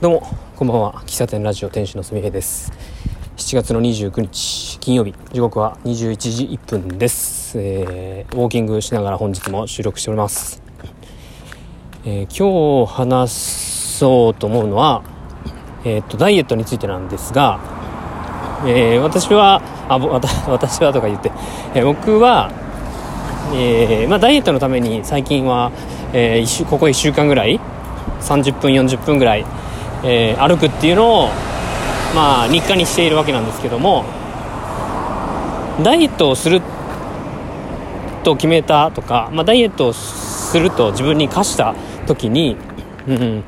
どうもこんばんは。喫茶店ラジオ店主のすみへです。7月の29日金曜日。時刻は21時1分です、えー、ウォーキングしながら本日も収録しております、えー、今日話そうと思うのはえー、っとダイエットについてなんですが、えー、私はあぼ 私はとか言って、えー、僕はえーまあ、ダイエットのために最近は、えー、ここ1週間ぐらい30分40分ぐらい、えー、歩くっていうのを、まあ、日課にしているわけなんですけどもダイエットをすると決めたとか、まあ、ダイエットをすると自分に課した時に、うん、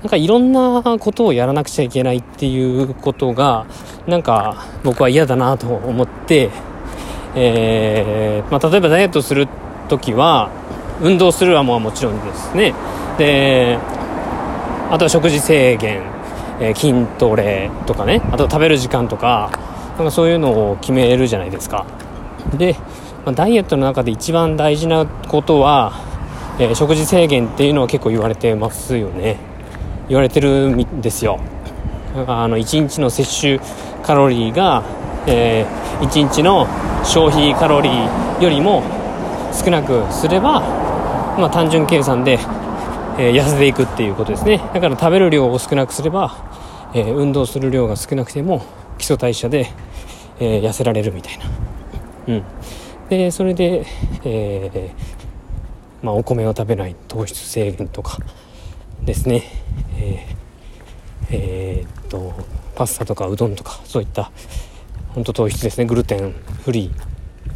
なんかいろんなことをやらなくちゃいけないっていうことがなんか僕は嫌だなと思って、えーまあ、例えばダイエットする時は運動するはももちろんですね。であとは食事制限、えー、筋トレとかね。あと食べる時間とかなんかそういうのを決めるじゃないですか。で、まあ、ダイエットの中で一番大事なことは、えー、食事制限っていうのは結構言われてますよね。言われてるんですよ。あの1日の摂取カロリーが、えー、1日の消費カロリーよりも少なくすれば、まあ、単純計算で、えー、痩せていくっていうことですね。だから食べる量を少なくすれば、えー、運動する量が少なくても基礎代謝で、えー、痩せられるみたいな。うん。でそれで、えまあ、お米を食べない糖質制限とかですね。ええー、っとパスタとかうどんとかそういった本当糖質ですね。グルテンフリ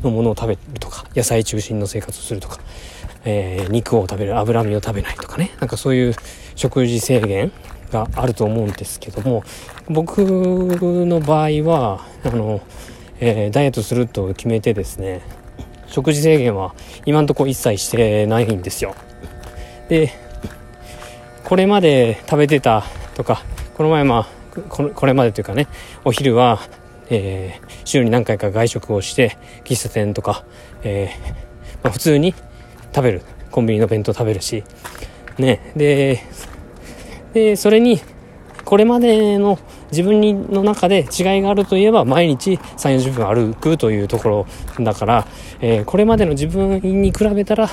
ーのものを食べるとか野菜中心の生活をするとか、えー、肉を食べる脂身を食べないとかね。なんかそういう食事制限があると思うんですけども僕の場合はあの、えー、ダイエットすると決めてですね食事制限は今んとこ一切してないんですよ。でこれまで食べてたとかこの前まあこれまでというかねお昼はえー、週に何回か外食をして喫茶店とか、えー、まあ、普通に食べる。コンビニの弁当食べるし。ね。ででそれにこれまでの自分の中で違いがあるといえば毎日3 4 0分歩くというところだから、えー、これまでの自分に比べたら、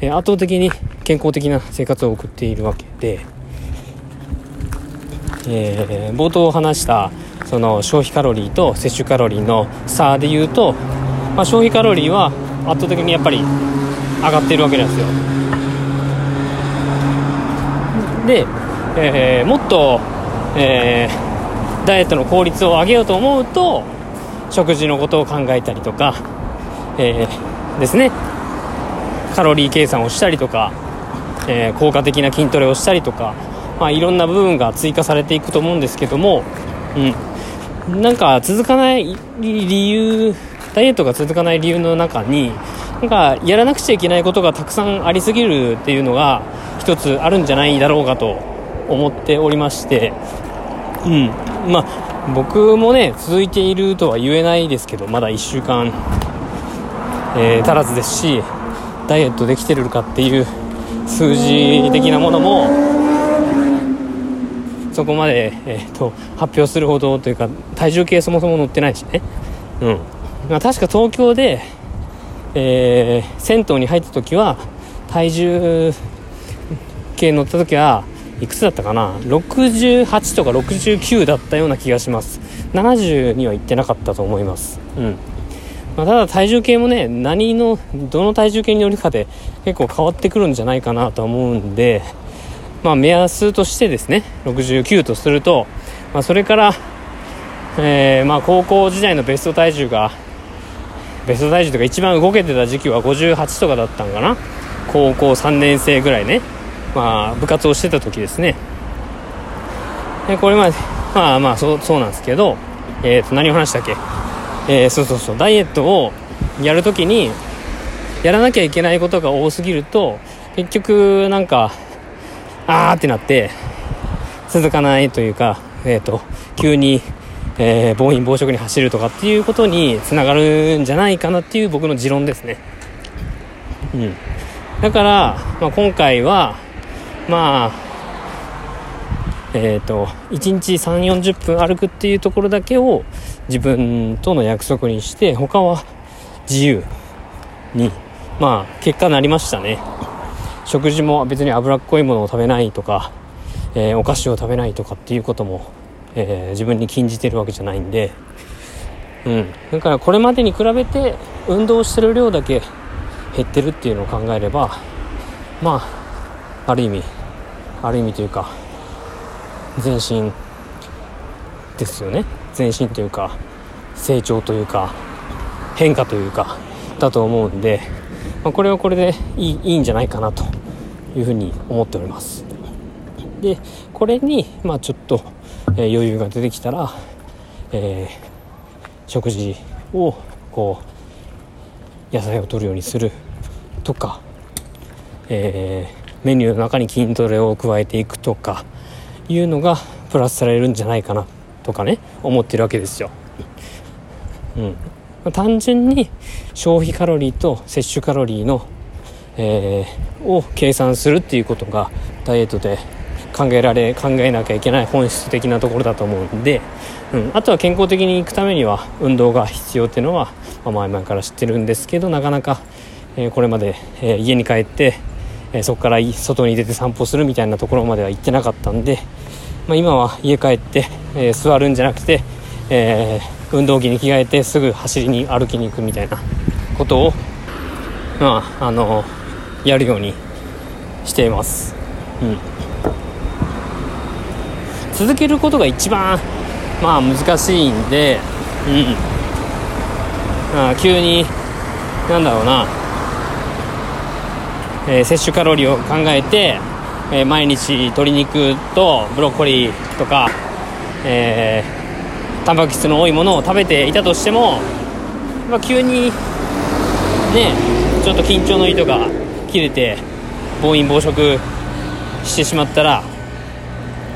えー、圧倒的に健康的な生活を送っているわけで、えー、冒頭話したその消費カロリーと摂取カロリーの差でいうと、まあ、消費カロリーは圧倒的にやっぱり上がってるわけなんですよ。で、えー、もっと、えー、ダイエットの効率を上げようと思うと食事のことを考えたりとか、えー、ですね。カロリー計算をしたりとか、え効果的な筋トレをしたりとか、まあ、いろんな部分が追加されていくと思うんですけども、うん、なんか続かない理由ダイエットが続かない理由の中になんかやらなくちゃいけないことがたくさんありすぎるっていうのが一つあるんじゃないだろうかと思っておりまして。うん。まあ僕もね続いているとは言えないですけどまだ1週間、えー、足らずですしダイエットできてるかっていう数字的なものもそこまで、えーと、発表するほどというか体重計そもそも載ってないしね、うん。まあ、確か東京で、えー、銭湯に入った時は体重計乗った時はいくつだったかな？68とか69だったような気がします。70には行ってなかったと思います。うん。まあ、ただ体重計もね何のどの体重計に乗るかで結構変わってくるんじゃないかなと思うんでまあ、目安としてですね69とすると、まあ、それから、えー、まあ、高校時代のベスト体重がベスト体重とか一番動けてた時期は58とかだったんかな。高校3年生ぐらいね、まあ、部活をしてた時ですね。でこれまでまあまあそうそうなんですけど、えー、と何を話したっけ、えー、そうそうそう。ダイエットをやるときにやらなきゃいけないことが多すぎると結局なんかあーってなって続かないというか、えーと、急に、えー、暴飲暴食に走るとかっていうことにつながるんじゃないかなっていう僕の持論ですね。うん、だから、まあ、今回はまあえーと、1日3 4 0分歩くっていうところだけを自分との約束にして他は自由にまあ結果なりましたね食事も別に脂っこいものを食べないとか、えー、お菓子を食べないとかっていうことも、えー、自分に禁じてるわけじゃないんで。うん。だからこれまでに比べて運動してる量だけ減ってるっていうのを考えればまあある意味ある意味というか前進ですよね。前進というか成長というか変化というかだと思うんで、まあ、これはこれでいいいいんじゃないかなというふうに思っております。でこれにまあちょっと、えー、余裕が出てきたら、えー、食事をこう野菜を摂るようにするとか、えー、メニューの中に筋トレを加えていくとかいうのがプラスされるんじゃないかなとかね思ってるわけですよ。うん、単純に消費カロリーと摂取カロリーの、えー、を計算するっていうことがダイエットで考えられ考えなきゃいけない本質的なところだと思うんで、うん、あとは健康的にいくためには運動が必要っていうのは、まあ、前々から知ってるんですけどなかなか、えー、これまで、えー、家に帰ってえそこから外に出て散歩するみたいなところまでは行ってなかったんで、まあ、今は家帰って、え、座るんじゃなくて、え、運動着に着替えてすぐ走りに歩きに行くみたいなことを、まあ、あのやるようにしています、うん、続けることが一番まあ難しいんで、うん、あ急になんだろうな。えー、摂取カロリーを考えて、えー、毎日鶏肉とブロッコリーとか、えー、タンパク質の多いものを食べていたとしても、まあ、急にねちょっと緊張の糸が切れて暴飲暴食してしまったら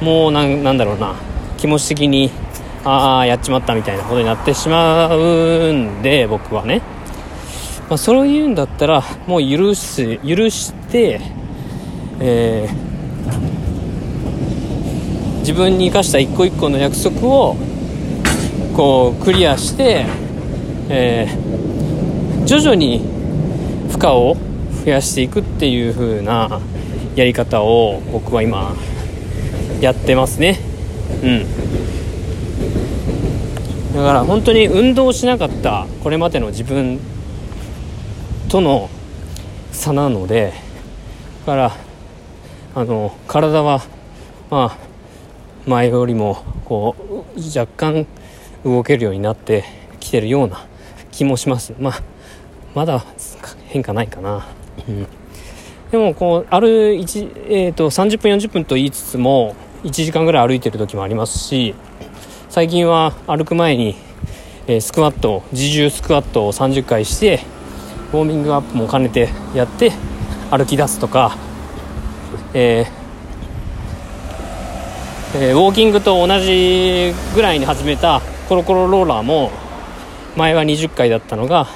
もうなんなんだろうな。気持ち的にああやっちまったみたいなことになってしまうんで僕はね。まあ、そういうんだったらもう許す許して、えー、自分に生かした一個一個の約束をこうクリアして、えー、徐々に負荷を増やしていくっていう風なやり方を僕は今やってますね。うん。だから本当に運動しなかったこれまでの自分との差なのでだからあの体はまあ前よりもこう若干動けるようになってきてるような気もします。まあまだ変化ないかな、うん、でもこうある1、えーと、と30分40分と言いつつも1時間ぐらい歩いてる時もありますし最近は歩く前に、え、スクワット自重スクワットを30回してウォーミングアップも兼ねてやって歩き出すとか、えーえー、ウォーキングと同じぐらいに始めたコロコロローラーも前は20回だったのが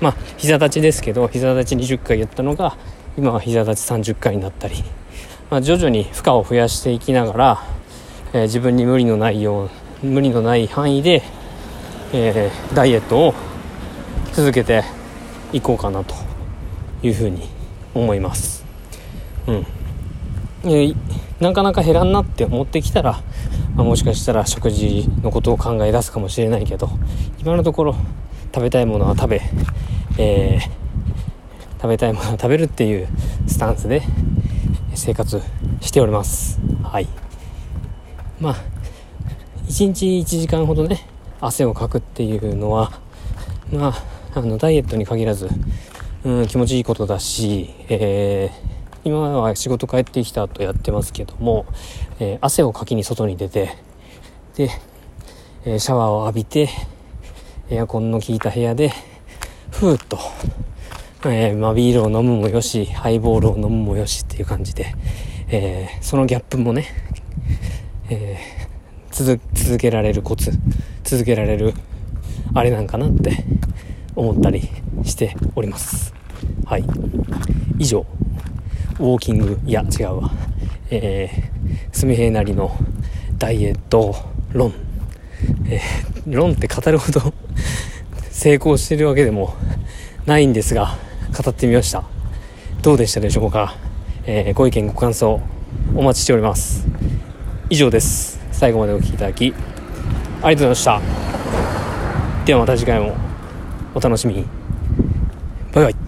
まあ膝立ちですけど膝立ち20回やったのが今は膝立ち30回になったり、まあ、徐々に負荷を増やしていきながら、えー、自分に無理のないよう無理のない範囲で、えー、ダイエットを続けていこうかなというふうに思います。うん。えなかなか減らんなって思ってきたら、まあ、もしかしたら食事のことを考え出すかもしれないけど今のところ食べたいものは食べ、えー、食べたいものは食べるっていうスタンスで生活しております。はい。まあ1日1時間ほどね汗をかくっていうのはまああのダイエットに限らず、うん、気持ちいいことだし、えー、今は仕事帰ってきた後やってますけども、えー、汗をかきに外に出てで、えー、シャワーを浴びてエアコンの効いた部屋でふーっと、えーまあ、ビールを飲むもよしハイボールを飲むもよしっていう感じで、えー、そのギャップもね、えー、続けられるコツ続けられるあれなんかなって思ったりしております。はい。以上。ウォーキングいや違うわ。えー、すみへいなりのダイエット論。えー、論って語るほど 成功してるわけでもないんですが語ってみました。どうでしたでしょうか、えー、ご意見ご感想お待ちしております。以上です。最後までお聴きいただきありがとうございました。ではまた次回もお楽しみに。バイバイ。